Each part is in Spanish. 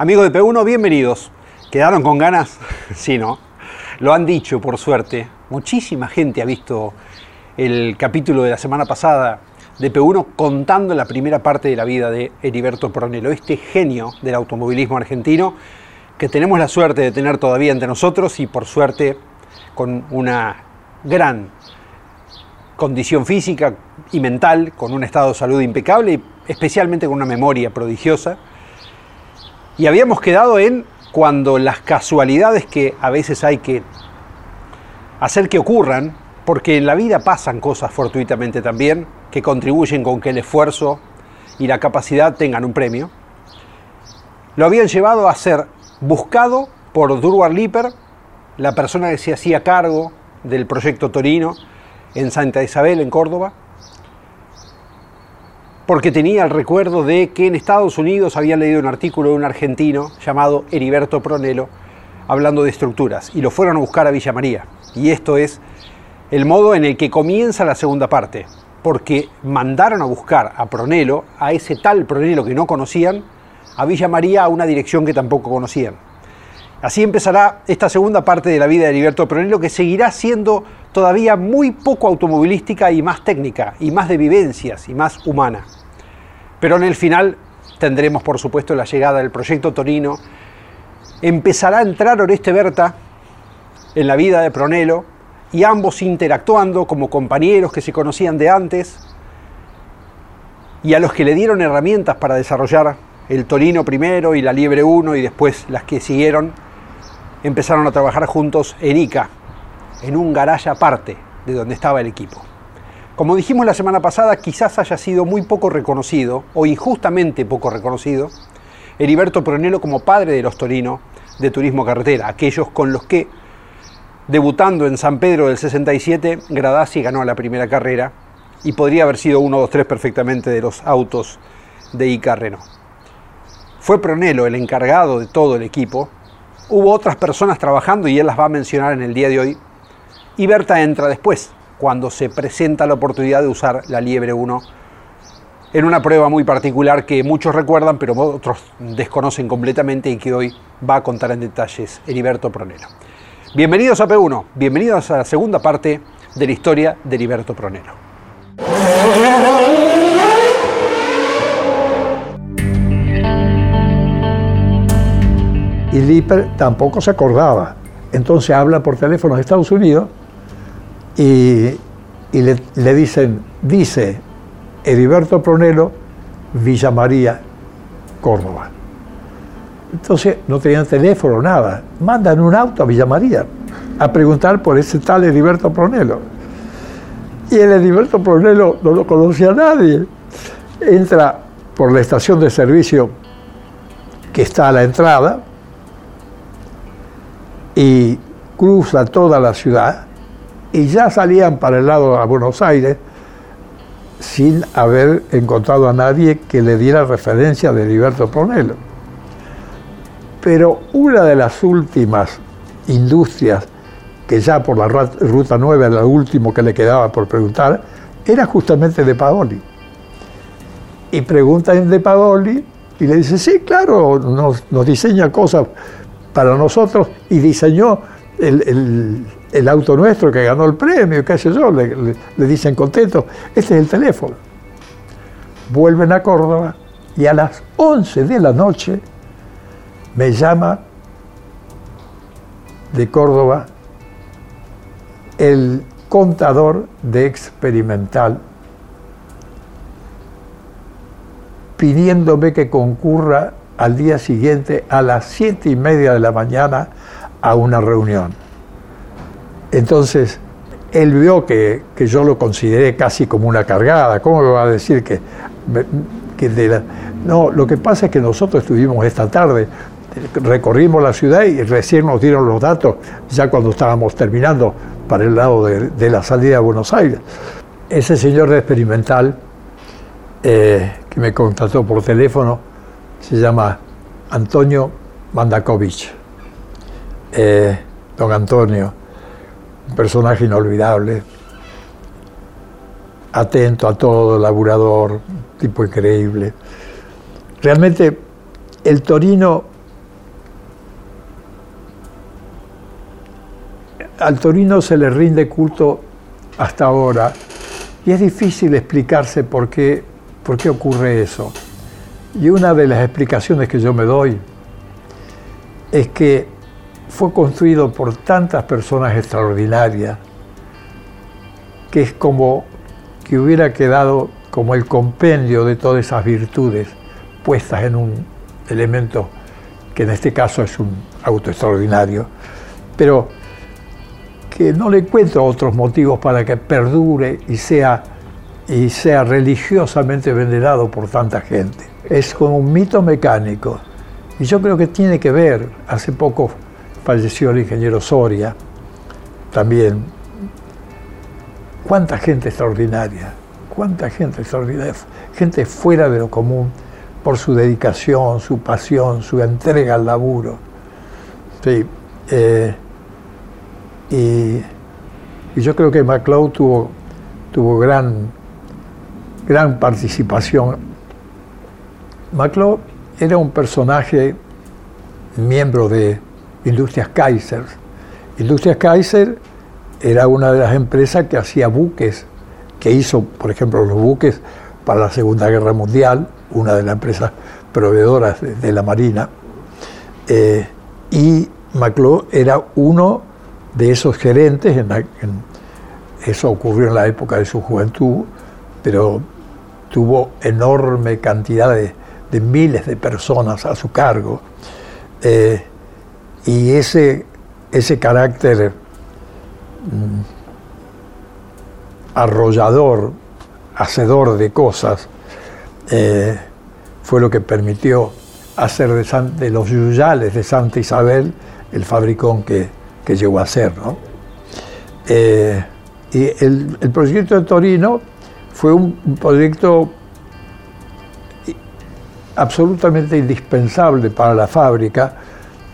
Amigos de P1, bienvenidos. ¿Quedaron con ganas? sí, ¿no? Lo han dicho, por suerte. Muchísima gente ha visto el capítulo de la semana pasada de P1 contando la primera parte de la vida de Heriberto Pronelo, este genio del automovilismo argentino que tenemos la suerte de tener todavía entre nosotros y por suerte con una gran condición física y mental, con un estado de salud impecable y especialmente con una memoria prodigiosa y habíamos quedado en cuando las casualidades que a veces hay que hacer que ocurran, porque en la vida pasan cosas fortuitamente también, que contribuyen con que el esfuerzo y la capacidad tengan un premio, lo habían llevado a ser buscado por Durward Lipper, la persona que se hacía cargo del proyecto Torino en Santa Isabel, en Córdoba, porque tenía el recuerdo de que en Estados Unidos había leído un artículo de un argentino llamado Heriberto Pronelo hablando de estructuras y lo fueron a buscar a Villa María. Y esto es el modo en el que comienza la segunda parte, porque mandaron a buscar a Pronelo, a ese tal Pronelo que no conocían, a Villa María a una dirección que tampoco conocían. Así empezará esta segunda parte de la vida de Heriberto Pronelo que seguirá siendo todavía muy poco automovilística y más técnica, y más de vivencias, y más humana. Pero en el final tendremos, por supuesto, la llegada del proyecto Torino. Empezará a entrar Oreste Berta en la vida de Pronelo y ambos interactuando como compañeros que se conocían de antes y a los que le dieron herramientas para desarrollar el Torino primero y la Liebre 1 y después las que siguieron, empezaron a trabajar juntos en ICA, en un garaje aparte de donde estaba el equipo. Como dijimos la semana pasada, quizás haya sido muy poco reconocido, o injustamente poco reconocido, Heriberto Pronelo como padre de los Torino de Turismo Carretera, aquellos con los que, debutando en San Pedro del 67, Gradasi ganó la primera carrera y podría haber sido uno, dos, tres perfectamente de los autos de Ica Renault. Fue Pronelo el encargado de todo el equipo. Hubo otras personas trabajando y él las va a mencionar en el día de hoy. Y Berta entra después, cuando se presenta la oportunidad de usar la Liebre 1 en una prueba muy particular que muchos recuerdan, pero otros desconocen completamente y que hoy va a contar en detalles Heriberto Pronelo. Bienvenidos a P1, bienvenidos a la segunda parte de la historia de Heriberto Pronelo. Y Lipper tampoco se acordaba. Entonces habla por teléfono de Estados Unidos y, le, dicen, dice Heriberto Pronelo, Villa María, Córdoba. Entonces no tenían teléfono, nada. Mandan un auto a Villa María a preguntar por ese tal Heriberto Pronelo. Y el Heriberto Pronelo no lo conocía a nadie. Entra por la estación de servicio que está a la entrada y cruza toda la ciudad y ya salían para el lado de Buenos Aires sin haber encontrado a nadie que le diera referencia de Heriberto Pronelo. Pero una de las últimas industrias que ya por la Ruta 9 era lo último que le quedaba por preguntar, era justamente de Paoli. Y preguntan de Paoli y le dice, sí, claro, nos, diseña cosas para nosotros y diseñó el auto nuestro que ganó el premio, qué sé yo, le, dicen contentos, este es el teléfono. Vuelven a Córdoba y a las 11 de la noche me llama de Córdoba el contador de experimental pidiéndome que concurra al día siguiente a las siete y media de la mañana a una reunión. Entonces, él vio que, yo lo consideré casi como una cargada. ¿Cómo me va a decir que, que de. No, lo que pasa es que nosotros estuvimos esta tarde, recorrimos la ciudad y recién nos dieron los datos, ya cuando estábamos terminando para el lado de, la salida a Buenos Aires. Ese señor de experimental eh, que me contactó por teléfono se llama Antonio Mandakovich. Eh, don Antonio, un personaje inolvidable, atento a todo, laburador, tipo increíble. Realmente el Torino, al Torino se le rinde culto hasta ahora y es difícil explicarse por qué, por qué ocurre eso. Y una de las explicaciones que yo me doy es que fue construido por tantas personas extraordinarias que es como que hubiera quedado como el compendio de todas esas virtudes puestas en un elemento que en este caso es un auto extraordinario, pero que no le encuentro otros motivos para que perdure y sea, y sea religiosamente venerado por tanta gente. Es como un mito mecánico. Y yo creo que tiene que ver, hace poco falleció el ingeniero Soria, también. Cuánta gente extraordinaria, cuánta gente extraordinaria, gente fuera de lo común por su dedicación, su pasión, su entrega al laburo. Sí, eh, y, yo creo que MacLeod tuvo, tuvo gran, gran participación. MacLeod era un personaje miembro de, Industrias Kaiser. Industrias Kaiser era una de las empresas que hacía buques, que hizo, por ejemplo, los buques para la Segunda Guerra Mundial, una de las empresas proveedoras de, la Marina. Eh, y McClough era uno de esos gerentes, eso ocurrió en la época de su juventud, pero tuvo enorme cantidad de, miles de personas a su cargo. Eh, y ese, ese carácter mm, arrollador, hacedor de cosas, eh, fue lo que permitió hacer de, los yuyales de Santa Isabel el fabricón que, llegó a ser. Eh, y el, proyecto de Torino fue un proyecto absolutamente indispensable para la fábrica,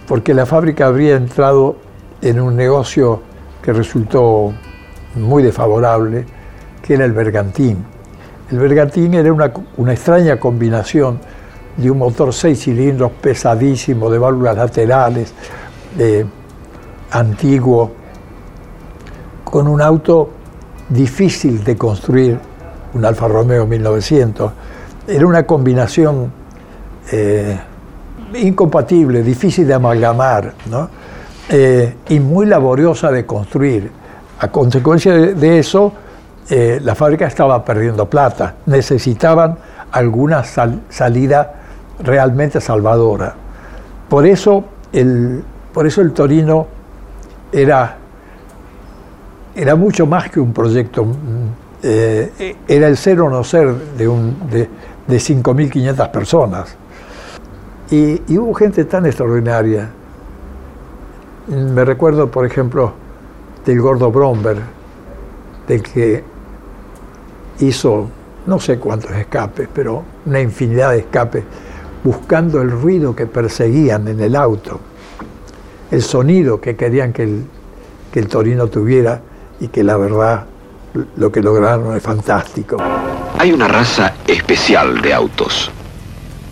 porque la fábrica habría entrado en un negocio que resultó muy desfavorable, que era el bergantín. El bergantín era una, extraña combinación de un motor seis cilindros pesadísimo, de válvulas laterales, antiguo, con un auto difícil de construir, un Alfa Romeo 1900. Era una combinación eh, incompatible, difícil de amalgamar eh, y muy laboriosa de construir. A consecuencia de, eso, eh, la fábrica estaba perdiendo plata, necesitaban alguna salida realmente salvadora. Por eso el, por eso el Torino era, era mucho más que un proyecto, mm, eh, era el ser o no ser de, un, de, de 5.500 personas. Y, hubo gente tan extraordinaria. Me recuerdo, por ejemplo, del gordo Bromberg, del que hizo no sé cuántos escapes, pero una infinidad de escapes, buscando el ruido que perseguían en el auto, el sonido que querían que el, que el Torino tuviera y que la verdad lo que lograron es fantástico. Hay una raza especial de autos.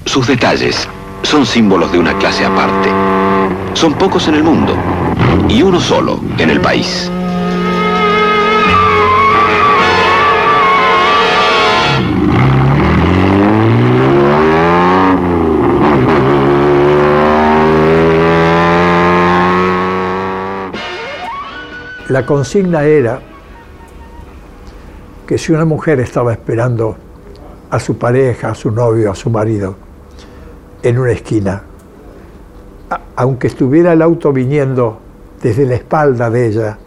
Sus detalles son símbolos de una clase aparte. Son pocos en el mundo y uno solo en el país. La consigna era que si una mujer estaba esperando a su pareja, a su novio, a su marido, en una esquina. aunque estuviera el auto viniendo desde la espalda de ella,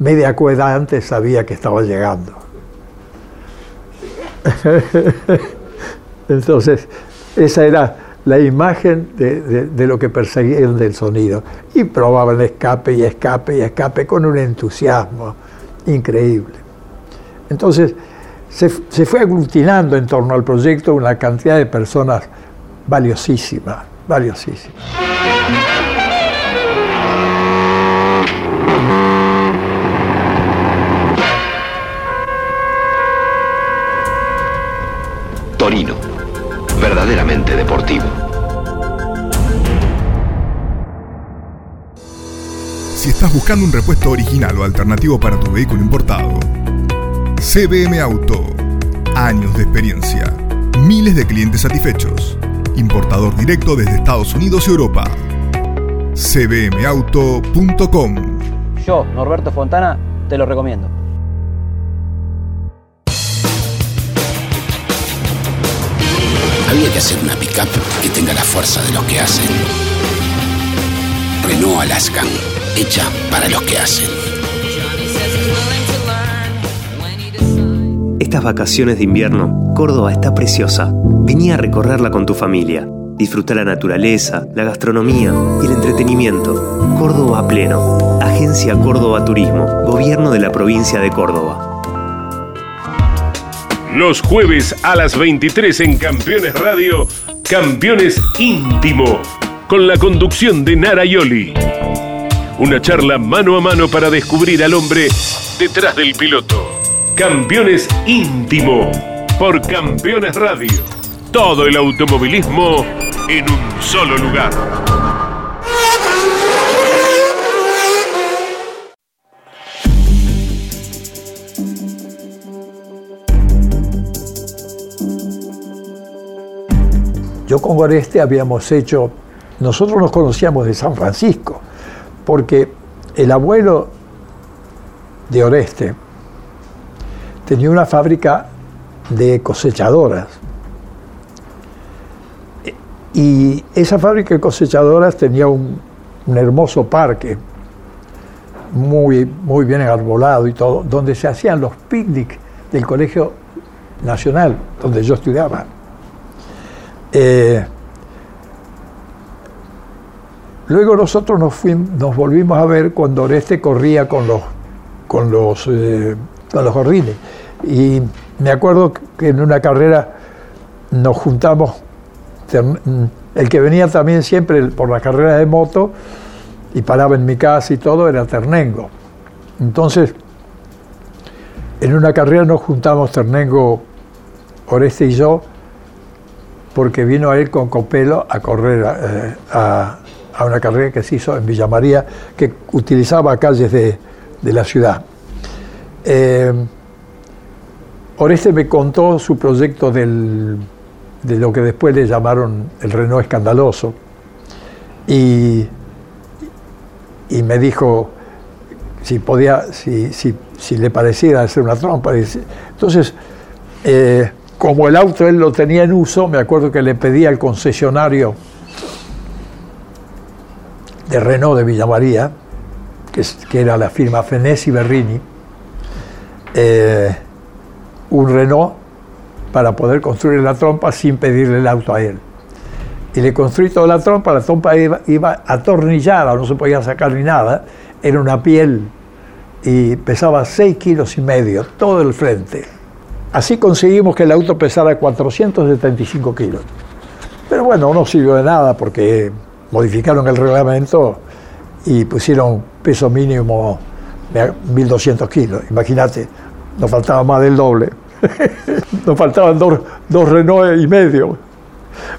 media cueda antes sabía que estaba llegando. Entonces, esa era la imagen de, lo que perseguían del sonido. Y probaban escape y escape y escape con un entusiasmo increíble. Entonces, se, se fue aglutinando en torno al proyecto una cantidad de personas valiosísimas, valiosísimas. Torino, verdaderamente deportivo. Si estás buscando un repuesto original o alternativo para tu vehículo importado, CBM Auto. Años de experiencia. Miles de clientes satisfechos. Importador directo desde Estados Unidos y Europa. cbmauto.com Yo, Norberto Fontana, te lo recomiendo. Había que hacer una pickup que tenga la fuerza de los que hacen. Renault Alaskan, hecha para los que hacen. Estas vacaciones de invierno, Córdoba está preciosa. Vení a recorrerla con tu familia. Disfruta la naturaleza, la gastronomía y el entretenimiento. Córdoba pleno. Agencia Córdoba Turismo. Gobierno de la provincia de Córdoba. Los jueves a las 23 en Campeones Radio, Campeones Íntimo, con la conducción de Nara Yoli. Una charla mano a mano para descubrir al hombre detrás del piloto. Campeones Íntimo, por Campeones Radio. Todo el automovilismo en un solo lugar. Yo con Oreste habíamos hecho, nosotros nos conocíamos de San Francisco, porque el abuelo de Oreste tenía una fábrica de cosechadoras. Y esa fábrica de cosechadoras tenía un, hermoso parque, muy, muy bien arbolado y todo, donde se hacían los picnics del Colegio Nacional, donde yo estudiaba. Eh, luego nosotros nos, fuimos, nos volvimos a ver cuando Oreste corría con los, con los, eh, con los gorrines. Y me acuerdo que en una carrera nos juntamos, el que venía también siempre por la carrera de moto y paraba en mi casa y todo era Ternengo. Entonces, en una carrera nos juntamos Ternengo, Oreste y yo, porque vino a ir con Copelo a correr eh, a, una carrera que se hizo en Villa María, que utilizaba calles de, la ciudad. Eh, Oreste me contó su proyecto de lo que después le llamaron el Renault escandaloso y, me dijo si podía, si, le pareciera hacer una trompa. Entonces, eh, como el auto él lo tenía en uso, me acuerdo que le pedí al concesionario de Renault de Villa María, que, era la firma Fenesi Berrini, eh, un Renault para poder construir la trompa sin pedirle el auto a él. Y le construí toda la trompa, la trompa iba, atornillada, no se podía sacar ni nada, era una piel y pesaba 6 kilos y medio, todo el frente Así conseguimos que el auto pesara 475 kilos. Pero bueno, no sirvió de nada porque modificaron el reglamento y pusieron peso mínimo de 1.200 kilos. Imagínate, nos faltaba más del doble. nos faltaban dos, dos, Renault y medio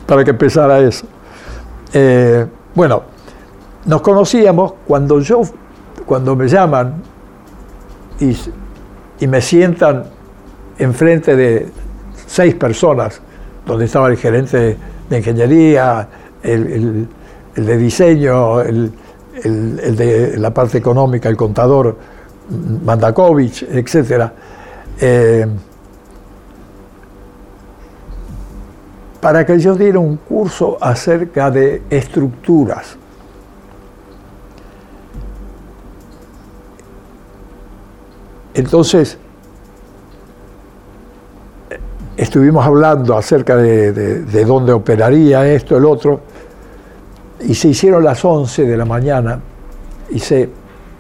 para que pesara eso. Eh, bueno, nos conocíamos cuando yo, cuando me llaman y, y me sientan enfrente de seis personas, donde estaba el gerente de ingeniería, el, de diseño, el, de la parte económica, el contador Mandakovich, etc. para que yo diera un curso acerca de estructuras. Entonces, estuvimos hablando acerca de, dónde operaría esto, el otro, y se hicieron las 11 de la mañana y se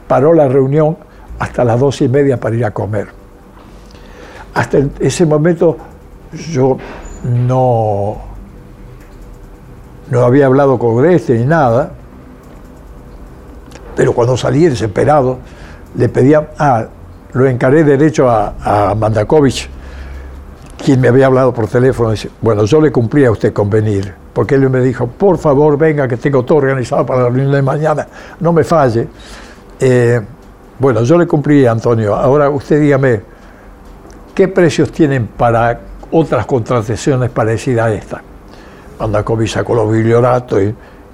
paró la reunión hasta las dos y media para ir a comer. Hasta ese momento yo no, no había hablado con este ni nada, pero cuando salí desesperado, le pedía, ah, lo encaré derecho a, a Mandakovich, quien me había hablado por teléfono. Bueno, yo le cumplí a usted convenir, porque él me dijo, por favor, venga, que tengo todo organizado para la reunión de mañana, no me falle. Eh, bueno, yo le cumplí, Antonio. Ahora usted dígame, ¿qué precios tienen para otras contrataciones parecidas a esta? Mandakovich sacó los biblioratos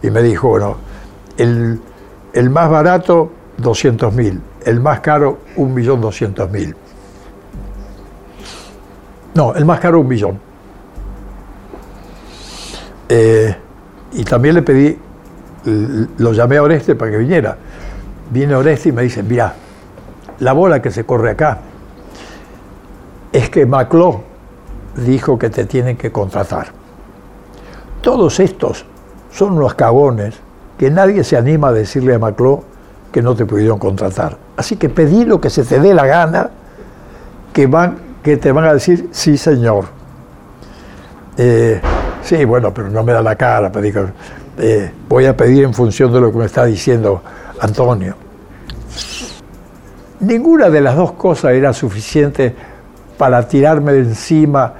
y, me dijo, bueno, el, el más barato, 200 mil, el más caro, 1.200.000. No, el más caro, un millón. Eh, y también le pedí, lo llamé a Oreste para que viniera. Viene Oreste y me dice, mira, la bola que se corre acá es que Macló dijo que te tienen que contratar. Todos estos son unos cagones que nadie se anima a decirle a Macló que no te pudieron contratar. Así que pedí lo que se te dé la gana, que, van, que te van a decir, sí señor. Eh, sí, bueno, pero no me da la cara, pero eh, voy a pedir en función de lo que me está diciendo Antonio. Ninguna de las dos cosas era suficiente para tirarme de encima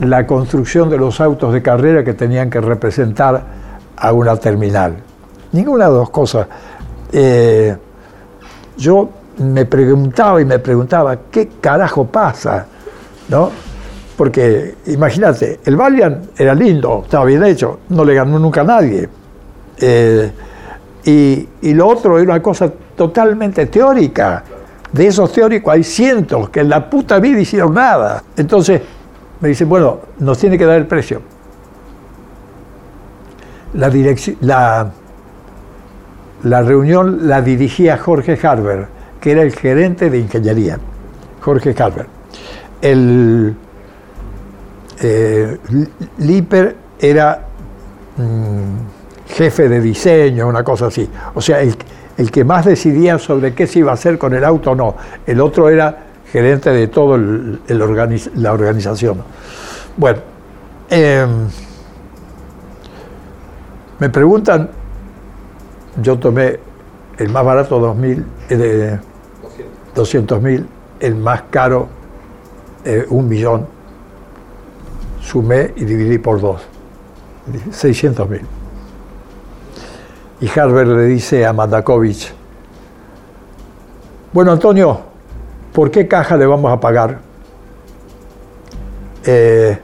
la construcción de los autos de carrera que tenían que representar a una terminal. Ninguna de las dos cosas. Eh, yo me preguntaba y me preguntaba, ¿qué carajo pasa? ¿No? Porque imagínate, el Valiant era lindo, estaba bien hecho, no le ganó nunca a nadie. Eh, y, y, lo otro era una cosa totalmente teórica. De esos teóricos hay cientos que en la puta vida hicieron nada. Entonces me dicen, bueno, nos tiene que dar el precio. La, la, reunión la dirigía Jorge Harber, que era el gerente de ingeniería. Jorge Harber. El eh, Liper era mm, jefe de diseño, una cosa así. O sea, el, que más decidía sobre qué se iba a hacer con el auto, no. El otro era gerente de toda la organización. Bueno, em, me preguntan yo tomé el más barato 2.000, eh, de 200.000, el más caro eh, un millón. Sumé y dividí por dos, 600.000. Y Harvard le dice a Mandakovich, bueno Antonio, ¿por qué caja le vamos a pagar? Eh,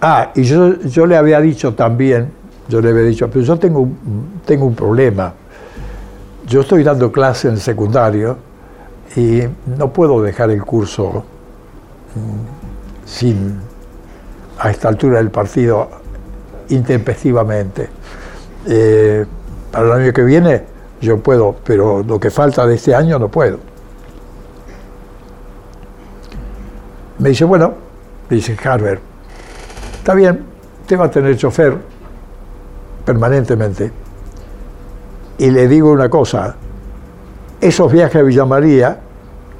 ah, y yo, yo le había dicho también yo le había dicho, pero yo tengo, tengo un problema. Yo estoy dando clase en secundario y no puedo dejar el curso mm, sin, a esta altura del partido, intempestivamente. Eh, para el año que viene yo puedo, pero lo que falta de este año no puedo. Me dice, bueno, dice Harvard, está bien, te va a tener chofer, permanentemente. Y le digo una cosa, esos viajes a Villa María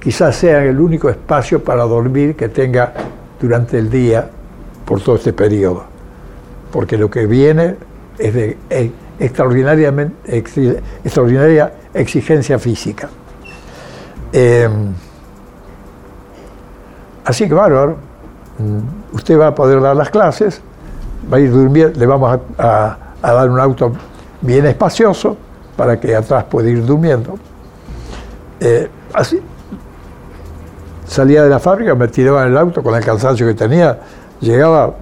quizás sean el único espacio para dormir que tenga durante el día por todo este periodo. Porque lo que viene es de eh, extraordinariamente, extraordinaria exigencia física. Em, así que bárbaro, mm, usted va a poder dar las clases, va a ir durmiendo, le vamos a a dar un auto bien espacioso para que atrás pueda ir durmiendo. Eh, así. Salía de la fábrica, me tiraba en el auto con el cansancio que tenía, llegaba,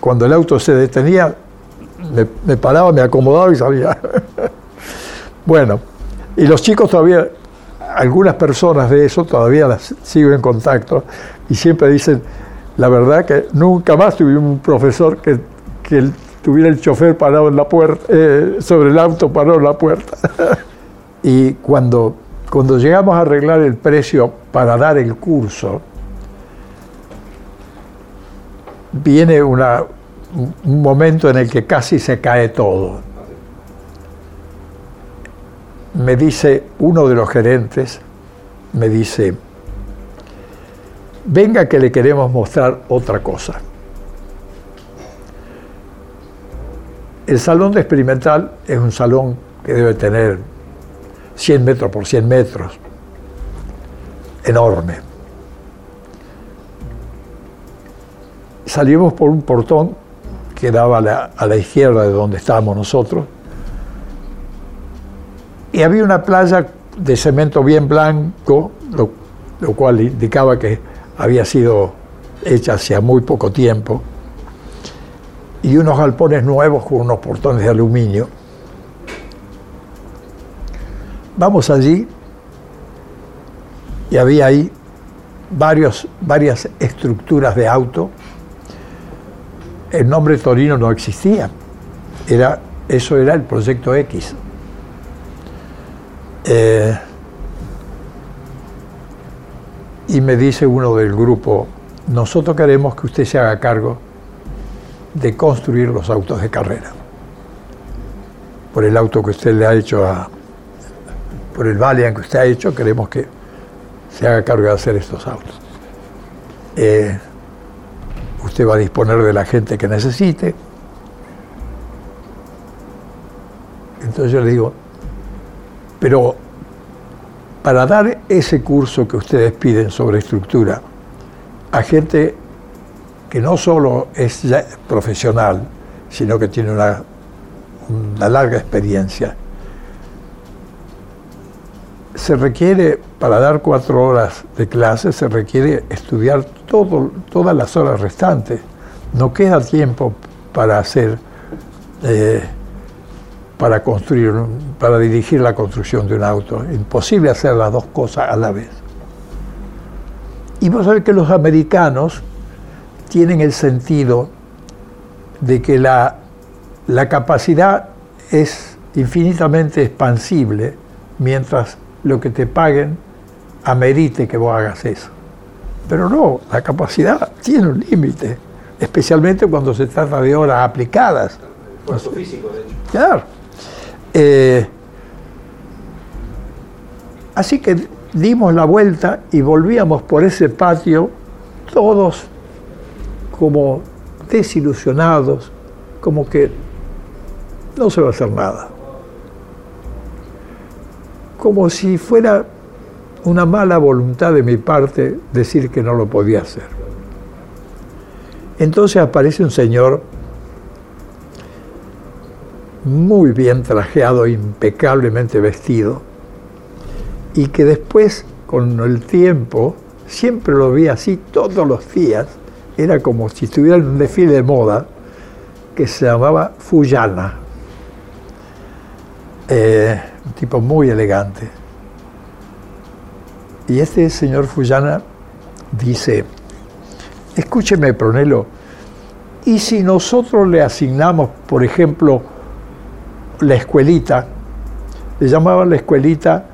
cuando el auto se detenía, me, paraba, me acomodaba y salía. bueno, y los chicos todavía, algunas personas de eso todavía las sigo en contacto y siempre dicen, la verdad que nunca más tuvimos un profesor que, que tuviera el chofer parado en la puerta, eh, sobre el auto parado en la puerta. y cuando, cuando llegamos a arreglar el precio para dar el curso, viene una, un momento en el que casi se cae todo. Me dice uno de los gerentes, me dice, venga que le queremos mostrar otra cosa. El salón de experimental es un salón que debe tener 100 metros por 100 metros, enorme. Salimos por un portón que daba a la, izquierda de donde estábamos nosotros y había una playa de cemento bien blanco, lo, lo cual indicaba que había sido hecha hacía muy poco tiempo, y unos galpones nuevos con unos portones de aluminio. Vamos allí y había ahí varios, varias estructuras de auto. El nombre Torino no existía, era, eso era el proyecto X. Eh, y me dice uno del grupo, nosotros queremos que usted se haga cargo de construir los autos de carrera. Por el auto que usted le ha hecho a, por el Valiant que usted ha hecho, queremos que se haga cargo de hacer estos autos. Eh, usted va a disponer de la gente que necesite. Entonces yo le digo, pero para dar ese curso que ustedes piden sobre estructura a gente que no solo es profesional, sino que tiene una, una larga experiencia, se requiere, para dar cuatro horas de clase, se requiere estudiar todo, todas las horas restantes. No queda tiempo para hacer eh, para construir, para dirigir la construcción de un auto. Imposible hacer las dos cosas a la vez. Y vos sabés que los americanos tienen el sentido de que la, la capacidad es infinitamente expansible mientras lo que te paguen amerite que vos hagas eso. Pero no, la capacidad tiene un límite, especialmente cuando se trata de horas aplicadas. físico, de hecho. Claro. Eh, así que dimos la vuelta y volvíamos por ese patio todos como desilusionados, como que no se va a hacer nada. Como si fuera una mala voluntad de mi parte decir que no lo podía hacer. Entonces aparece un señor muy bien trajeado, impecablemente vestido, y que después, con el tiempo, siempre lo vi así todos los días, era como si estuviera en un desfile de moda, que se llamaba Fuyana, eh, tipo muy elegante. Y este señor Fuyana dice, escúcheme, Pronelo, ¿y si nosotros le asignamos, por ejemplo, la escuelita, le llamaban la escuelita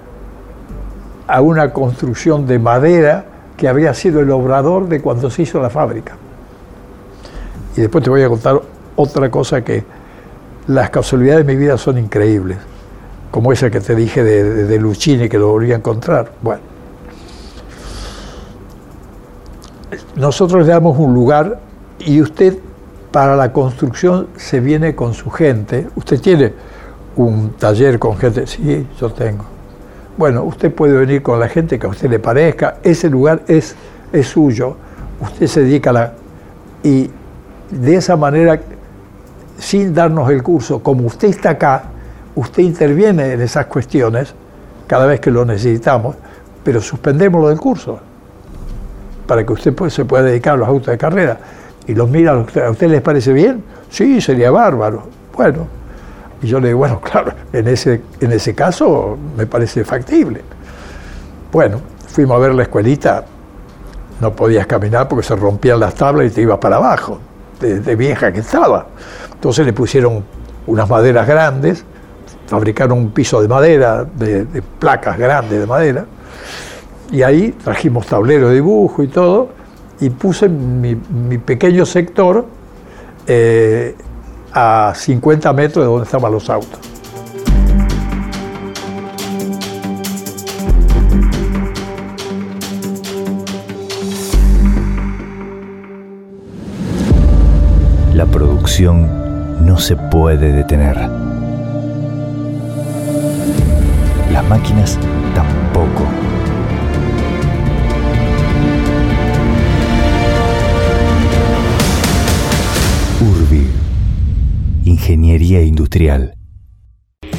a una construcción de madera que había sido el obrador de cuando se hizo la fábrica. Y después te voy a contar otra cosa que las casualidades de mi vida son increíbles, como esa que te dije de, de, Luchini que lo volví a encontrar. Bueno, nosotros le damos un lugar y usted para la construcción se viene con su gente. Usted tiene un taller con gente, sí, yo tengo. Bueno, usted puede venir con la gente que a usted le parezca, ese lugar es, es suyo, usted se dedica a la... Y de esa manera, sin darnos el curso, como usted está acá, usted interviene en esas cuestiones cada vez que lo necesitamos, pero suspendemos lo del curso para que usted se pueda dedicar a los autos de carrera. Y los mira, ¿a usted les parece bien? Sí, sería bárbaro. Bueno, y yo le digo, bueno, claro, en ese, en ese caso me parece factible. Bueno, fuimos a ver la escuelita, no podías caminar porque se rompían las tablas y te ibas para abajo, de, de vieja que estaba. Entonces le pusieron unas maderas grandes, fabricaron un piso de madera, de, placas grandes de madera, y ahí trajimos tablero de dibujo y todo, y puse mi, mi pequeño sector eh, a 50 metros de donde estaban los autos. La producción no se puede detener. Las máquinas tampoco. Urbi. Ingeniería Industrial.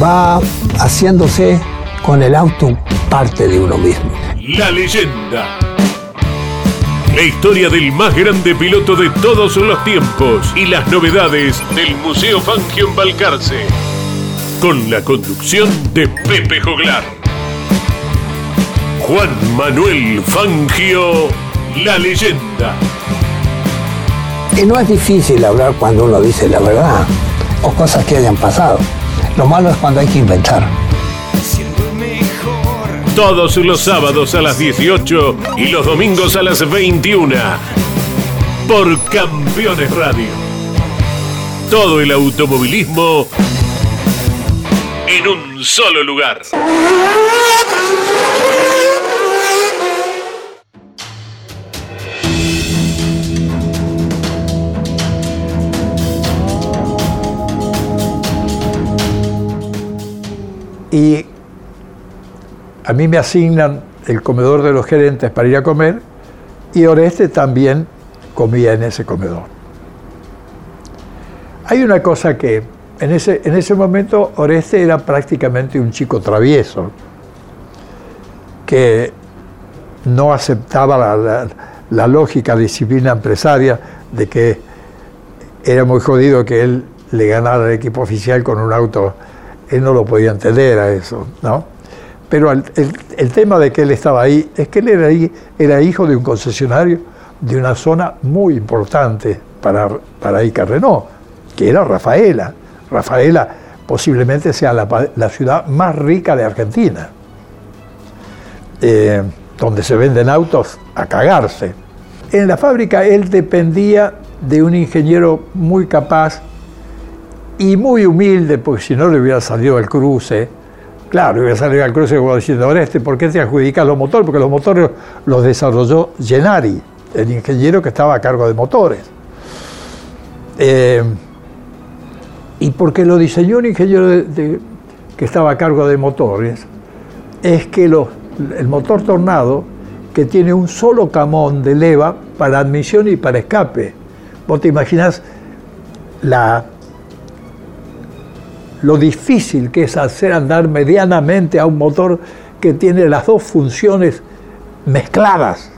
va haciéndose con el auto parte de uno mismo. La leyenda. La historia del más grande piloto de todos los tiempos y las novedades del Museo Fangio en Balcarce. Con la conducción de Pepe Joglar. Juan Manuel Fangio, la leyenda. Y no es difícil hablar cuando uno dice la verdad o cosas que hayan pasado. Lo malo es cuando hay que inventar. Todos los sábados a las 18 y los domingos a las 21. Por Campeones Radio. Todo el automovilismo en un solo lugar. Y a mí me asignan el comedor de los gerentes para ir a comer y Oreste también comía en ese comedor. Hay una cosa que en ese, en ese momento Oreste era prácticamente un chico travieso, que no aceptaba la, la, lógica disciplina empresaria de que era muy jodido que él le ganara al equipo oficial con un auto él no lo podía entender a eso, ¿no? Pero el, tema de que él estaba ahí es que él era, hijo de un concesionario de una zona muy importante para, para Ica Renault, que era Rafaela. Rafaela posiblemente sea la, la ciudad más rica de Argentina, eh, donde se venden autos a cagarse. En la fábrica él dependía de un ingeniero muy capaz y muy humilde, porque si no le hubiera salido el cruce, claro, le hubiera salido el cruce como diciendo, ahora este, ¿por qué te adjudicas los motores? Porque los motores los desarrolló Gennari, el ingeniero que estaba a cargo de motores. Eh, y porque lo diseñó un ingeniero que estaba a cargo de motores, es que el motor Tornado, que tiene un solo camón de leva para admisión y para escape. Vos te imaginás la lo difícil que es hacer andar medianamente a un motor que tiene las dos funciones mezcladas,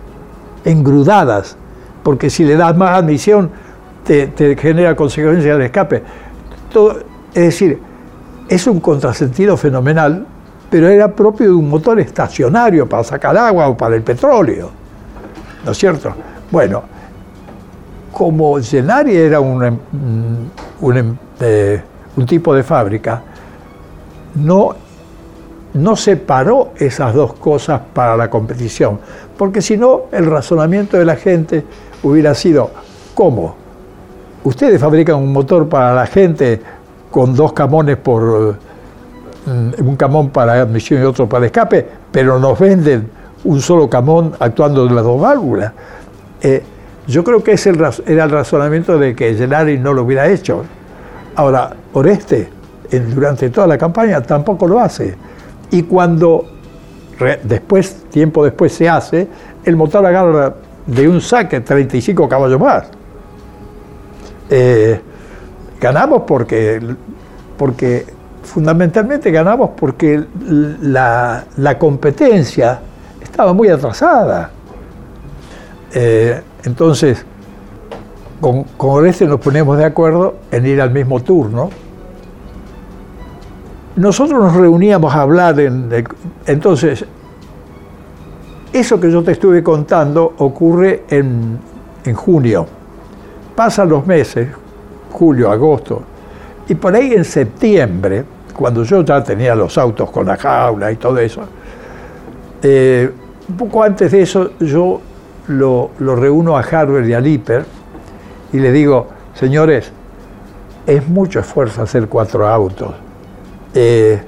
engrudadas, porque si le das más admisión te, genera consecuencias de escape. Todo, es decir, es un contrasentido fenomenal, pero era propio de un motor estacionario para sacar agua o para el petróleo, ¿no es cierto? Bueno, como Gennari era un, un eh, un tipo de fábrica, no, no separó esas dos cosas para la competición, porque si no, el razonamiento de la gente hubiera sido, ¿cómo? ustedes fabrican un motor para la gente con dos camones por mm, un camón para admisión y otro para escape, pero nos venden un solo camón actuando de las dos válvulas. Eh, yo creo que ese era el razonamiento de que Gennari no lo hubiera hecho. Ahora, Oreste, durante toda la campaña, tampoco lo hace. Y cuando después, tiempo después se hace, el motor agarra de un saque 35 caballos más. Eh, ganamos porque, porque, fundamentalmente ganamos porque la, competencia estaba muy atrasada. Eh, entonces, con, con este nos ponemos de acuerdo en ir al mismo turno. Nosotros nos reuníamos a hablar, en, entonces, eso que yo te estuve contando ocurre en, en junio. Pasan los meses, julio, agosto, y por ahí en septiembre, cuando yo ya tenía los autos con la jaula y todo eso, eh, un poco antes de eso yo lo, reúno a Harvard y a Lipper y le digo, señores, es mucho esfuerzo hacer cuatro autos. Eh,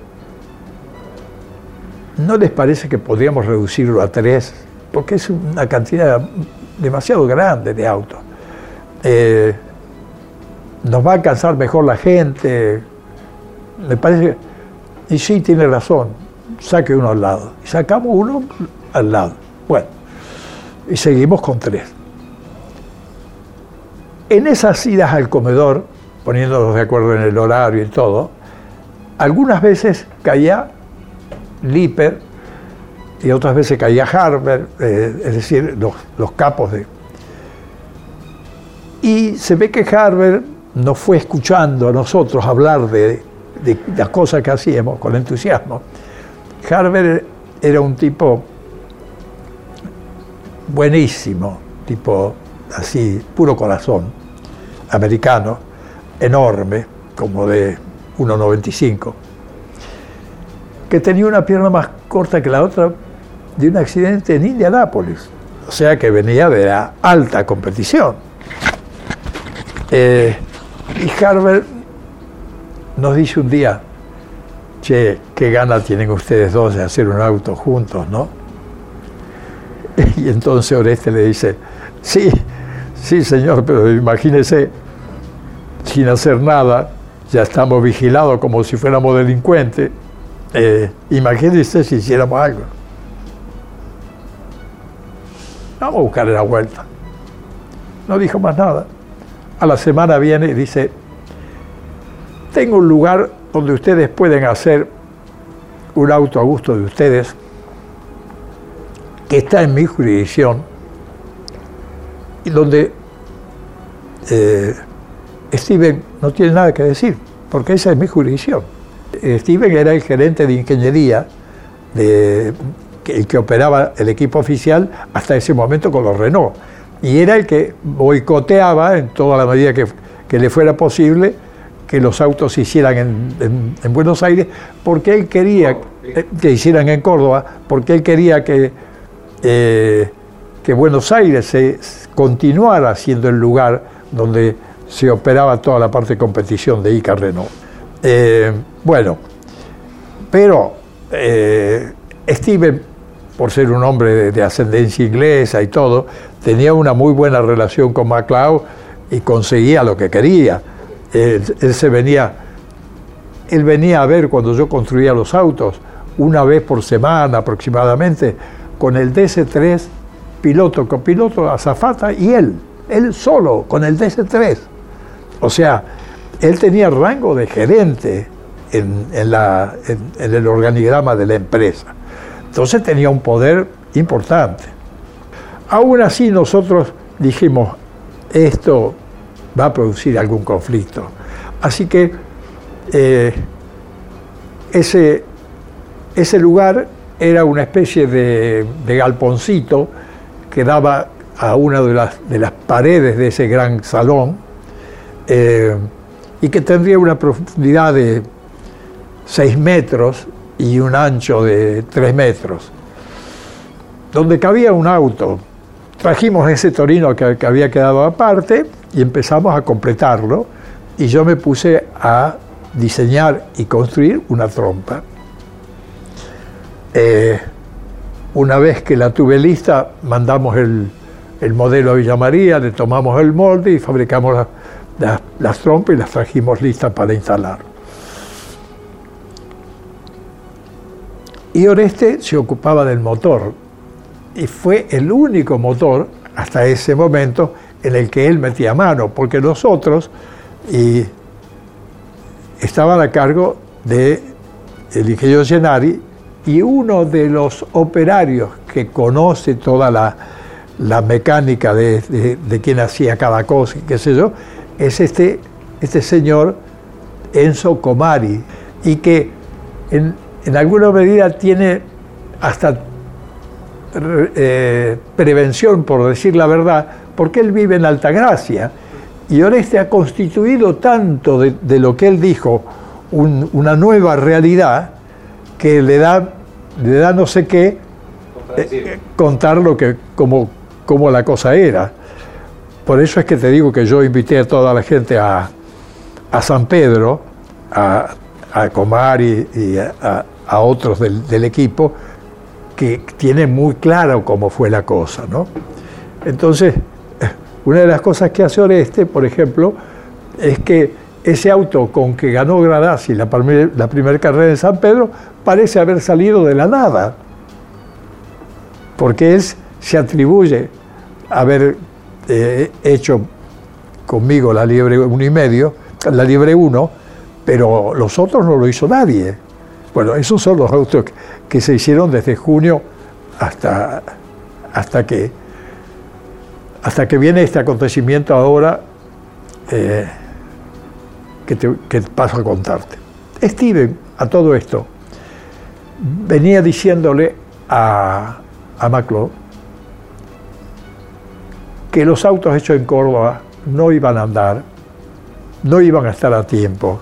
¿No les parece que podríamos reducirlo a tres? Porque es una cantidad demasiado grande de autos. Eh, nos va a alcanzar mejor la gente. Me parece Y sí, tiene razón, saque uno al lado. Y sacamos uno al lado. Bueno, y seguimos con tres. En esas idas al comedor, poniéndonos de acuerdo en el horario y todo, algunas veces caía Lipper y otras veces caía Harber, eh, es decir, los, capos de... Y se ve que Harber nos fue escuchando a nosotros hablar de, de las cosas que hacíamos con entusiasmo. Harber era un tipo buenísimo, tipo así, puro corazón, americano, enorme, como de 1,95, que tenía una pierna más corta que la otra de un accidente en Indianápolis, o sea que venía de la alta competición. Eh, y Harvard nos dice un día, che, qué ganas tienen ustedes dos de hacer un auto juntos, ¿no? Y entonces Oreste le dice, sí, sí señor, pero imagínese, sin hacer nada, ya estamos vigilados como si fuéramos delincuentes, eh, imagínese si hiciéramos algo. Vamos a buscarle la vuelta. No dijo más nada. A la semana viene y dice, tengo un lugar donde ustedes pueden hacer un auto a gusto de ustedes que está en mi jurisdicción y donde eh, Steven no tiene nada que decir, porque esa es mi jurisdicción. Steven era el gerente de ingeniería de, el que operaba el equipo oficial hasta ese momento con los Renault. Y era el que boicoteaba en toda la medida que, le fuera posible que los autos se hicieran en, en Buenos Aires, porque él quería eh, que hicieran en Córdoba, porque él quería que eh, que Buenos Aires se continuara siendo el lugar donde se operaba toda la parte de competición de Ica Renault. Eh, bueno, pero eh, Steven, por ser un hombre de, ascendencia inglesa y todo, tenía una muy buena relación con MacLeod y conseguía lo que quería. él se venía, él venía a ver cuando yo construía los autos una vez por semana aproximadamente con el DC-3, piloto, copiloto, azafata y él, él solo con el DC-3. O sea, él tenía rango de gerente en, el organigrama de la empresa. Entonces tenía un poder importante. Aún así nosotros dijimos, esto va a producir algún conflicto. Así que eh, ese, ese lugar era una especie de, galponcito que daba a una de las, de las paredes de ese gran salón eh, y que tendría una profundidad de 6 metros y un ancho de 3 metros, donde cabía un auto. Trajimos ese torino que, había quedado aparte y empezamos a completarlo y yo me puse a diseñar y construir una trompa. Eh, una vez que la tuve lista, mandamos el, modelo a Villa María, le tomamos el molde y fabricamos las trompas y las trajimos listas para instalar. Y Oreste se ocupaba del motor y fue el único motor hasta ese momento en el que él metía mano, porque nosotros y estaban a cargo de el ingeniero Gennari y uno de los operarios que conoce toda la, mecánica de, de, quién hacía cada cosa y qué sé yo, es este, este señor Enzo Comari, y que en, en alguna medida tiene hasta eh, prevención, por decir la verdad, porque él vive en Altagracia. Y Oreste ha constituido tanto de, lo que él dijo una nueva realidad que le da, le da no sé qué eh, contar lo que, como, como la cosa era. Por eso es que te digo que yo invité a toda la gente a, San Pedro, a, a Comar y, a, otros del, equipo, que tienen muy claro cómo fue la cosa. ¿no? Entonces, una de las cosas que hace Oreste, por ejemplo, es que ese auto con que ganó Gradasi la, la primera carrera en San Pedro parece haber salido de la nada, porque él se atribuye haber eh, hecho conmigo la liebre uno y medio, la liebre uno, pero los otros no lo hizo nadie. Bueno, esos son los autos que se hicieron desde junio hasta, hasta que hasta que viene este acontecimiento ahora eh, que, te, paso a contarte. Steven, a todo esto, venía diciéndole a, a Maclo que los autos hechos en Córdoba no iban a andar, no iban a estar a tiempo,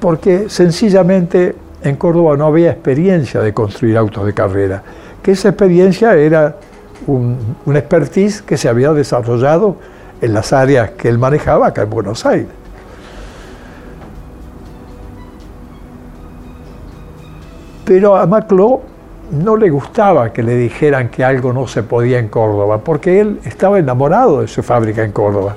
porque sencillamente en Córdoba no había experiencia de construir autos de carrera, que esa experiencia era un, expertise que se había desarrollado en las áreas que él manejaba acá en Buenos Aires. Pero a Macló no le gustaba que le dijeran que algo no se podía en Córdoba, porque él estaba enamorado de su fábrica en Córdoba.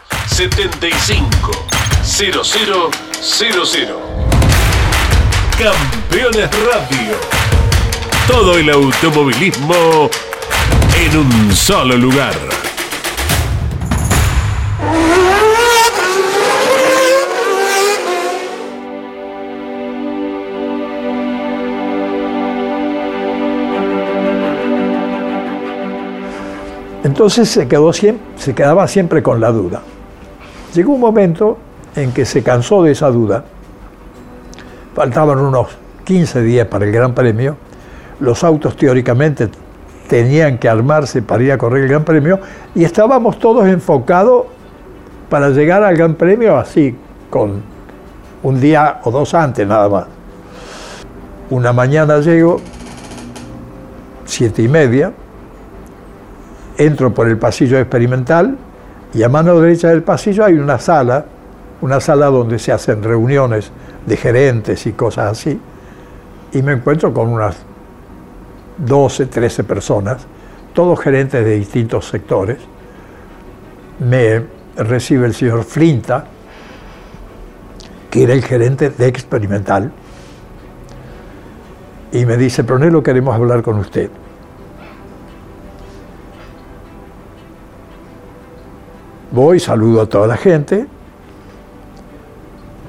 75 0000. Campeones Radio. Todo el automovilismo en un solo lugar. Entonces se, quedó siempre, se quedaba siempre con la duda. Llegó un momento en que se cansó de esa duda. Faltaban unos 15 días para el Gran Premio. Los autos teóricamente tenían que armarse para ir a correr el Gran Premio y estábamos todos enfocados para llegar al Gran Premio así, con un día o dos antes nada más. Una mañana llego, siete y media, entro por el pasillo experimental y a mano derecha del pasillo hay una sala, una sala donde se hacen reuniones de gerentes y cosas así, y me encuentro con unas 12, 13 personas, todos gerentes de distintos sectores. Me recibe el señor Flinta, que era el gerente de experimental, y me dice, Pronelo, queremos hablar con usted. Voy, saludo a toda la gente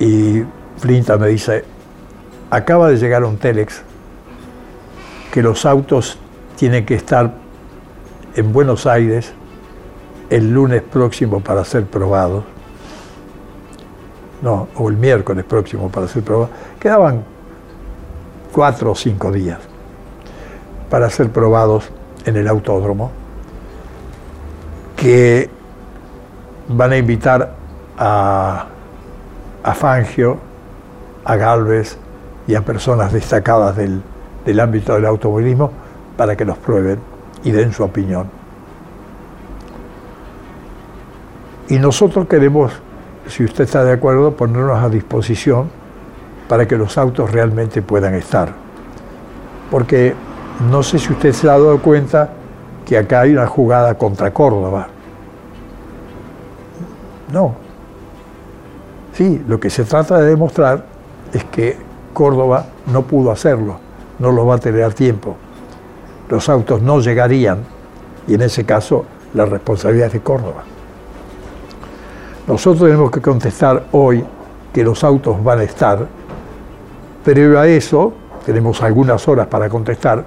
y Flinta me dice, acaba de llegar un telex que los autos tienen que estar en Buenos Aires el lunes próximo para ser probados. No, o el miércoles próximo para ser probados. Quedaban cuatro o cinco días para ser probados en el autódromo, que van a invitar a, a Fangio, a Galvez y a personas destacadas del, del ámbito del automovilismo para que los prueben y den su opinión. Y nosotros queremos, si usted está de acuerdo, ponernos a disposición para que los autos realmente puedan estar. Porque no sé si usted se ha dado cuenta que acá hay una jugada contra Córdoba. No. Sí, lo que se trata de demostrar es que Córdoba no pudo hacerlo, no lo va a tener tiempo. Los autos no llegarían y en ese caso la responsabilidad es de Córdoba. Nosotros tenemos que contestar hoy que los autos van a estar, pero a eso tenemos algunas horas para contestar.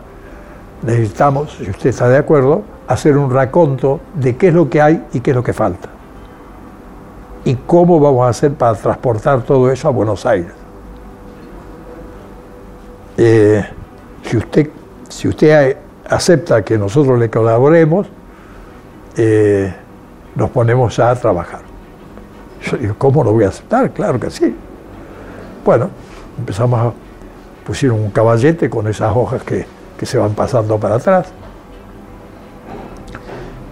Necesitamos, si usted está de acuerdo, hacer un raconto de qué es lo que hay y qué es lo que falta y cómo vamos a hacer para transportar todo eso a Buenos Aires. Eh, si, usted, si usted acepta que nosotros le colaboremos, eh, nos ponemos ya a trabajar. Yo digo, ¿cómo lo voy a aceptar? Claro que sí. Bueno, empezamos a pusieron un caballete con esas hojas que, que se van pasando para atrás.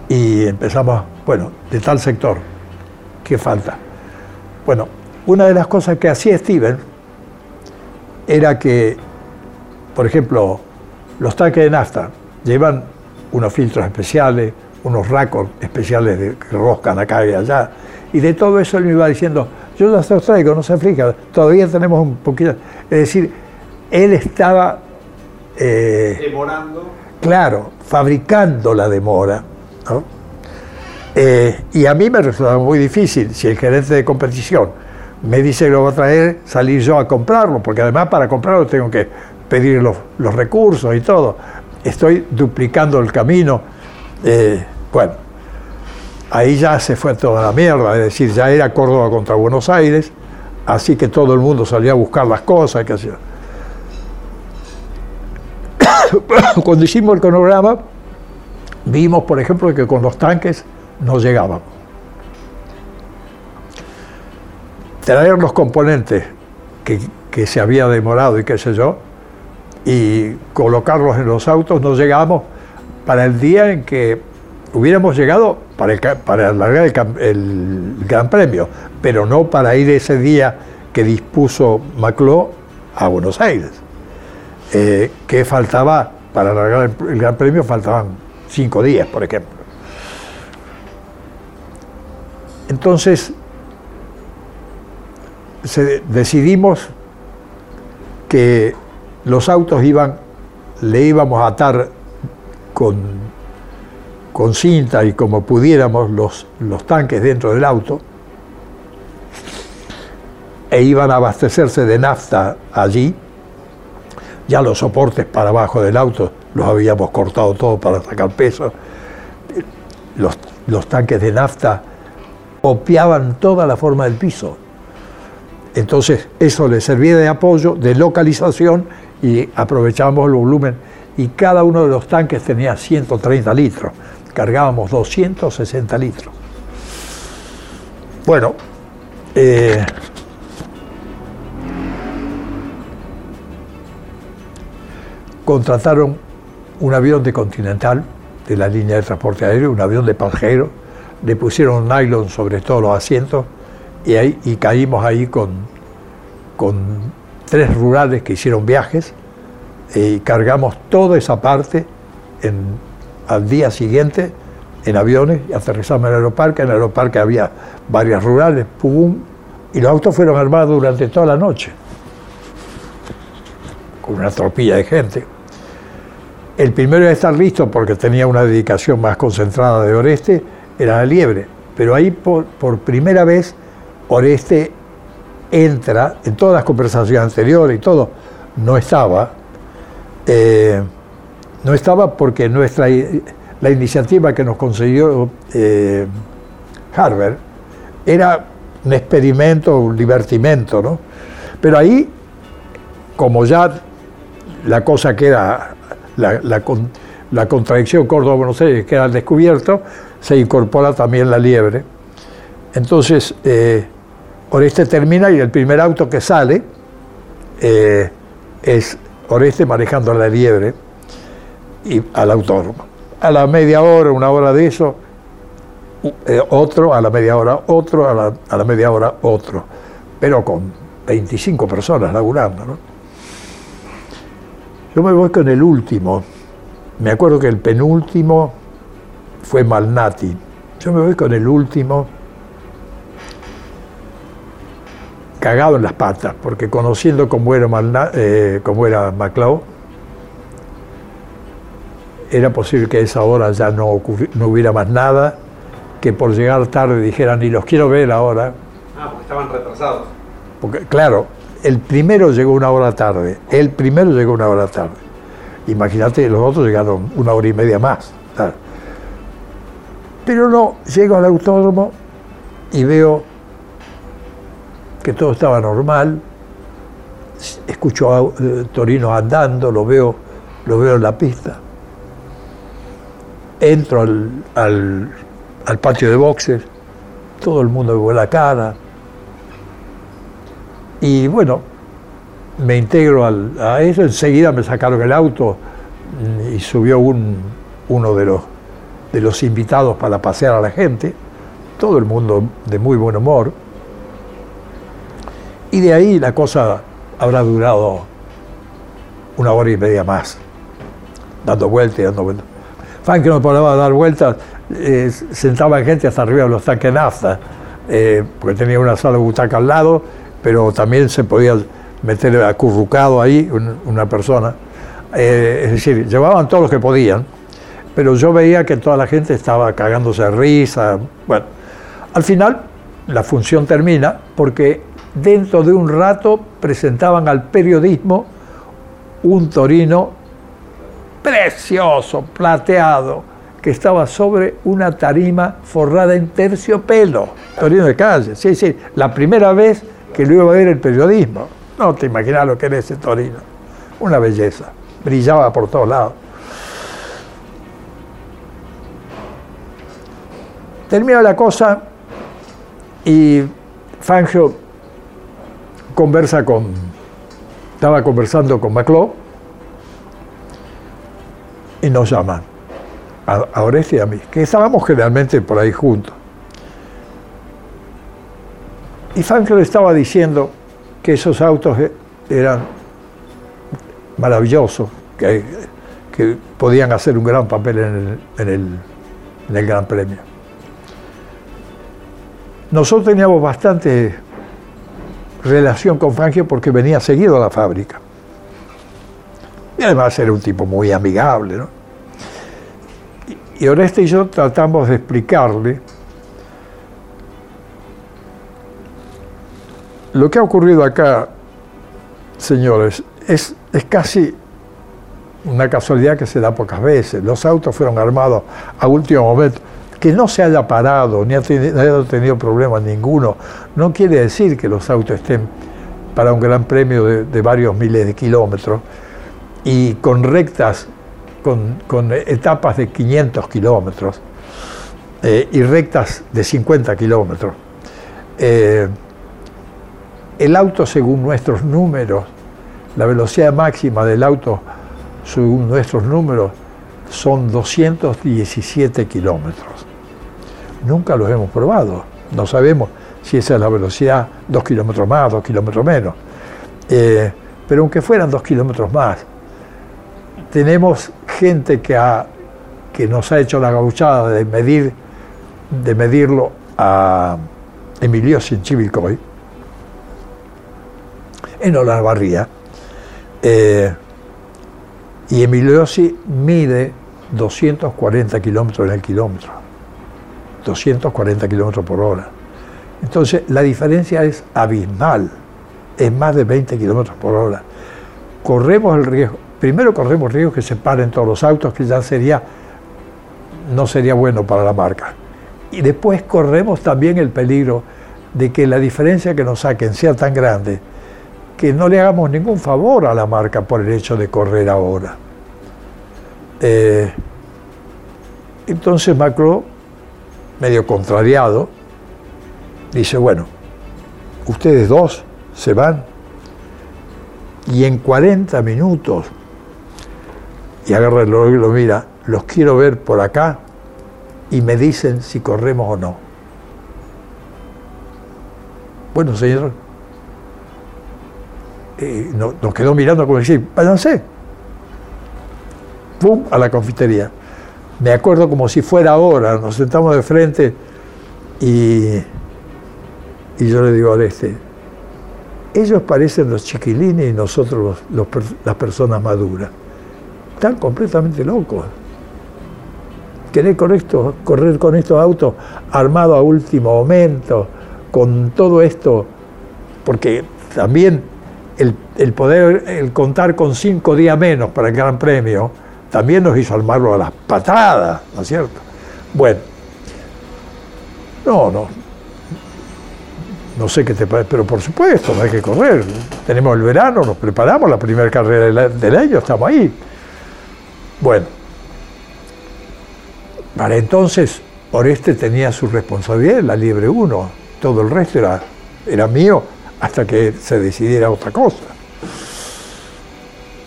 Y empezamos, bueno, de tal sector, ¿Qué falta? Bueno, una de las cosas que hacía Steven era que, por ejemplo, los tanques de nafta llevan unos filtros especiales, unos racos especiales de, que roscan acá y allá, y de todo eso él me iba diciendo, yo ya se los traigo, no se aflija, todavía tenemos un poquito... Es decir, él estaba... Eh, Demorando. Claro, fabricando la demora. ¿no? Eh, y a mí me resulta muy difícil, si el gerente de competición me dice que lo va a traer, salir yo a comprarlo, porque además para comprarlo tengo que pedir los, los recursos y todo. Estoy duplicando el camino. Eh, bueno, ahí ya se fue toda la mierda, es decir, ya era Córdoba contra Buenos Aires, así que todo el mundo salía a buscar las cosas. Cuando hicimos el cronograma, vimos, por ejemplo, que con los tanques no llegábamos. Traer los componentes que, se había demorado y qué sé yo, y colocarlos en los autos, no llegábamos para el día en que hubiéramos llegado para, el, alargar el, el, Gran Premio, pero no para ir ese día que dispuso Macló a Buenos Aires. Eh, que faltaba, para alargar el, el Gran Premio, faltaban cinco días, por ejemplo. Entonces, decidimos que los autos iban, le íbamos a atar con, cinta y como pudiéramos los, los tanques dentro del auto e iban a abastecerse de nafta allí. Ya los soportes para abajo del auto los habíamos cortado todo para sacar peso. Los, los tanques de nafta copiaban toda la forma del piso. Entonces eso le servía de apoyo, de localización y aprovechábamos el volumen. Y cada uno de los tanques tenía 130 litros. Cargábamos 260 litros. Bueno, eh, contrataron un avión de Continental, de la línea de transporte aéreo, un avión de pasajeros, le pusieron nylon sobre todos los asientos y, ahí, y caímos ahí con, con tres rurales que hicieron viajes y cargamos toda esa parte al día siguiente en aviones y aterrizamos en el aeroparque. En el aeroparque había varias rurales, pum, y los autos fueron armados durante toda la noche, con una tropilla de gente. El primero en estar listo, porque tenía una dedicación más concentrada de Oreste, era la liebre. Pero ahí por, por primera vez Oreste entra, en todas las conversaciones anteriores y todo, no estaba. Eh, no estaba porque nuestra, la iniciativa que nos consiguió eh, Harvard era un experimento, un divertimento, ¿no? Pero ahí, como ya la cosa queda la, la, la contradicción Córdoba-Buenos Aires queda al descubierto, se incorpora también la liebre. Entonces, eh, Oreste termina y el primer auto que sale eh, es Oreste manejando la liebre y al autódromo. A la media hora, una hora de eso, eh, otro, a la media hora otro, a la, a la, media hora otro, pero con 25 personas laburando. ¿no? Yo me voy con el último. Me acuerdo que el penúltimo fue Malnati. Yo me voy con el último cagado en las patas, porque conociendo cómo era, Malna, eh, cómo era era posible que a esa hora ya no, no, hubiera más nada, que por llegar tarde dijeran, y los quiero ver ahora. Ah, porque estaban retrasados. Porque, claro, el primero llegó una hora tarde, el primero llegó una hora tarde. Imagínate, los otros llegaron una hora y media más. Claro. Pero no, llego al autódromo y veo que todo estaba normal, escucho a eh, Torino andando, lo veo, lo veo en la pista. Entro al, al, patio de boxes, todo el mundo me ve la cara. Y bueno, me integro al, a eso, enseguida me sacaron el auto y subió un, uno de los, de los invitados para pasear a la gente, todo el mundo de muy buen humor. Y de ahí la cosa habrá durado una hora y media más, dando vueltas y dando vueltas. Fan no paraba de dar vueltas, eh, sentaba gente hasta arriba de los tanques nafta, eh, porque tenía una sala de butaca al lado, pero también se podía meter acurrucado ahí una persona. Eh, es decir, llevaban todos los que podían, pero yo veía que toda la gente estaba cagándose de risa. Bueno, al final la función termina porque dentro de un rato presentaban al periodismo un torino precioso, plateado, que estaba sobre una tarima forrada en terciopelo. Torino de calle, sí, sí, la primera vez que lo iba a ver el periodismo. No te imaginas lo que era ese torino. Una belleza, brillaba por todos lados. Termina la cosa y Fangio conversa con, estaba conversando con Macló y nos llama a, a Oreste y a mí, que estábamos generalmente por ahí juntos. Y Fangio le estaba diciendo que esos autos e- eran maravillosos, que, que podían hacer un gran papel en el, en el, en el Gran Premio. Nosotros teníamos bastante relación con Fangio porque venía seguido a la fábrica. Y además era un tipo muy amigable. ¿no? Y Oreste y yo tratamos de explicarle lo que ha ocurrido acá, señores, es, es casi una casualidad que se da pocas veces. Los autos fueron armados a último momento. Que no se haya parado ni haya tenido problemas ninguno, no quiere decir que los autos estén para un gran premio de, varios miles de kilómetros y con rectas, con, con etapas de 500 kilómetros eh, y rectas de 50 kilómetros. Eh, el auto, según nuestros números, la velocidad máxima del auto, según nuestros números, son 217 kilómetros. Nunca los hemos probado, no sabemos si esa es la velocidad, dos kilómetros más, dos kilómetros menos. Eh, pero aunque fueran dos kilómetros más, tenemos gente que, nos ha hecho la gauchada de, medir, de medirlo a Emilio Chivilcoy, en Olavarría. Eh, y Emiliosi mide 240 kilómetros en el kilómetro. 240 kilómetros por hora. Entonces, la diferencia es abismal. Es más de 20 kilómetros por hora. Corremos el riesgo. Primero corremos riesgo que se paren todos los autos, que ya sería, no sería bueno para la marca. Y después corremos también el peligro de que la diferencia que nos saquen sea tan grande que no le hagamos ningún favor a la marca por el hecho de correr ahora. Eh, entonces Macron, medio contrariado, dice, bueno, ustedes dos se van y en 40 minutos, y agarra el reloj y lo mira, los quiero ver por acá y me dicen si corremos o no. Bueno, señor, eh, no- nos quedó mirando como decir, váyanse. Pum, a la confitería. Me acuerdo como si fuera ahora, nos sentamos de frente y, yo le digo a Oreste, ellos parecen los chiquilines y nosotros las personas maduras. Están completamente locos. Querer con correr con estos autos armados a último momento, con todo esto, porque también el, el poder, el contar con cinco días menos para el Gran Premio, también nos hizo armarlo a las patadas, ¿no es cierto? Bueno, no, no, no sé qué te parece, pero por supuesto, no hay que correr. Tenemos el verano, nos preparamos, la primera carrera del año, estamos ahí. Bueno, para entonces Oreste tenía su responsabilidad la Libre 1, todo el resto era, era mío hasta que se decidiera otra cosa.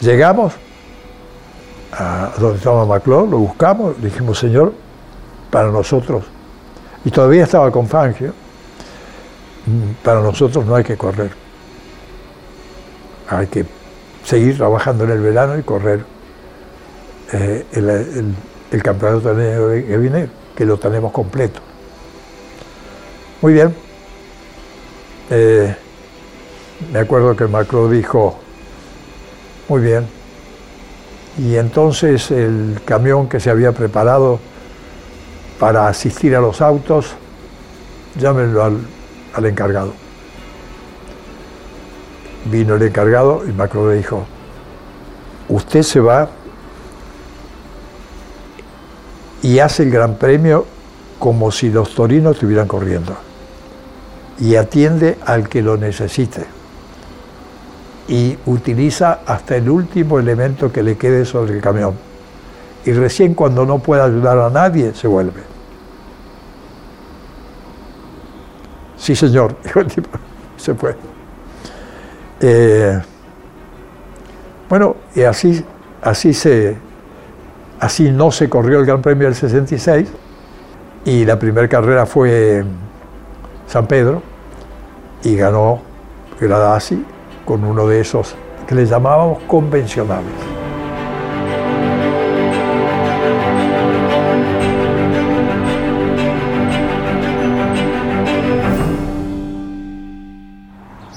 Llegamos a donde estaba Maclón, lo buscamos, dijimos, señor, para nosotros, y todavía estaba con Fangio, "mm, para nosotros no hay que correr. Hay que seguir trabajando en el verano y correr eh, el, campeonato que viene, que lo tenemos completo. Muy bien. Eh, me acuerdo que Macron dijo, muy bien. Y entonces el camión que se había preparado para asistir a los autos, llámenlo al, al encargado. Vino el encargado y Macron le dijo, usted se va y hace el Gran Premio como si los torinos estuvieran corriendo y atiende al que lo necesite y utiliza hasta el último elemento que le quede sobre el camión y recién cuando no pueda ayudar a nadie se vuelve. Sí, señor, dijo el tipo, se fue. Eh, bueno, y así, así, se, así no se corrió el Gran Premio del 66 y la primera carrera fue San Pedro y ganó Gradasi con uno de esos que le llamábamos convencionales.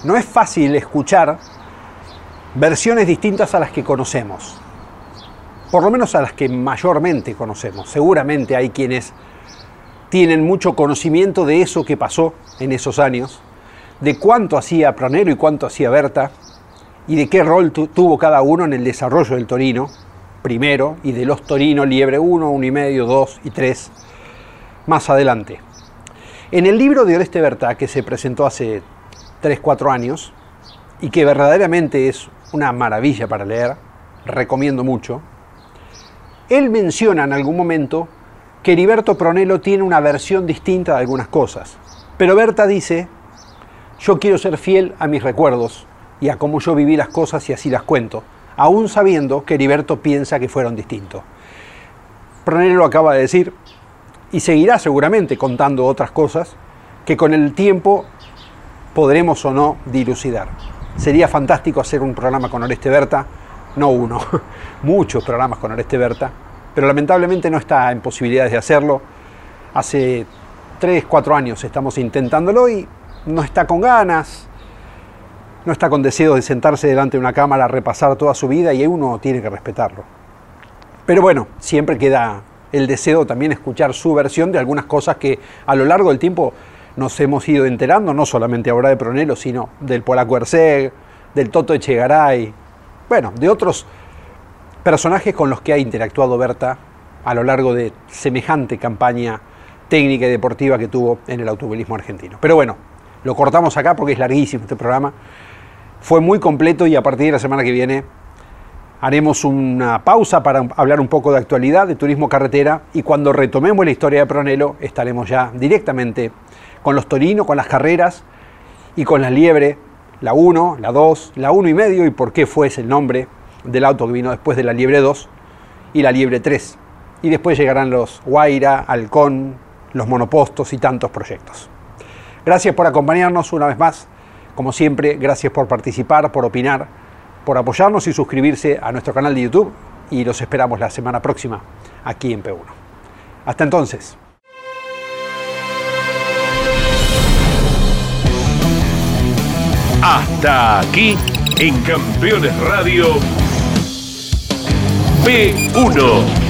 No es fácil escuchar versiones distintas a las que conocemos, por lo menos a las que mayormente conocemos. Seguramente hay quienes tienen mucho conocimiento de eso que pasó en esos años, de cuánto hacía Pronero y cuánto hacía Berta, y de qué rol tuvo cada uno en el desarrollo del Torino, primero, y de los Torino Liebre 1, 1 y medio, 2 y 3, más adelante. En el libro de Oreste Berta, que se presentó hace 3, 4 años, y que verdaderamente es una maravilla para leer, recomiendo mucho, él menciona en algún momento que Heriberto Pronello tiene una versión distinta de algunas cosas. Pero Berta dice, yo quiero ser fiel a mis recuerdos y a cómo yo viví las cosas y así las cuento, aún sabiendo que Heriberto piensa que fueron distintos. Pronello lo acaba de decir y seguirá seguramente contando otras cosas que con el tiempo podremos o no dilucidar. Sería fantástico hacer un programa con Oreste Berta, no uno, muchos programas con Oreste Berta, pero lamentablemente no está en posibilidades de hacerlo. Hace 3, 4 años estamos intentándolo y no está con ganas, no está con deseos de sentarse delante de una cámara a repasar toda su vida y uno tiene que respetarlo. Pero bueno, siempre queda el deseo también escuchar su versión de algunas cosas que a lo largo del tiempo nos hemos ido enterando, no solamente ahora de Pronelo, sino del Polaco Erceg, del Toto Echegaray, bueno, de otros personajes con los que ha interactuado Berta a lo largo de semejante campaña técnica y deportiva que tuvo en el automovilismo argentino. Pero bueno, lo cortamos acá porque es larguísimo este programa. Fue muy completo y a partir de la semana que viene haremos una pausa para hablar un poco de actualidad, de turismo carretera y cuando retomemos la historia de Pronelo estaremos ya directamente con los Torino, con las carreras y con las Liebre, la 1, la 2, la 1 y medio y por qué fue ese el nombre del auto que vino después de la Liebre 2 y la Liebre 3. Y después llegarán los Guaira, Halcón, los monopostos y tantos proyectos. Gracias por acompañarnos una vez más. Como siempre, gracias por participar, por opinar, por apoyarnos y suscribirse a nuestro canal de YouTube. Y los esperamos la semana próxima aquí en P1. Hasta entonces. Hasta aquí en Campeones Radio P1.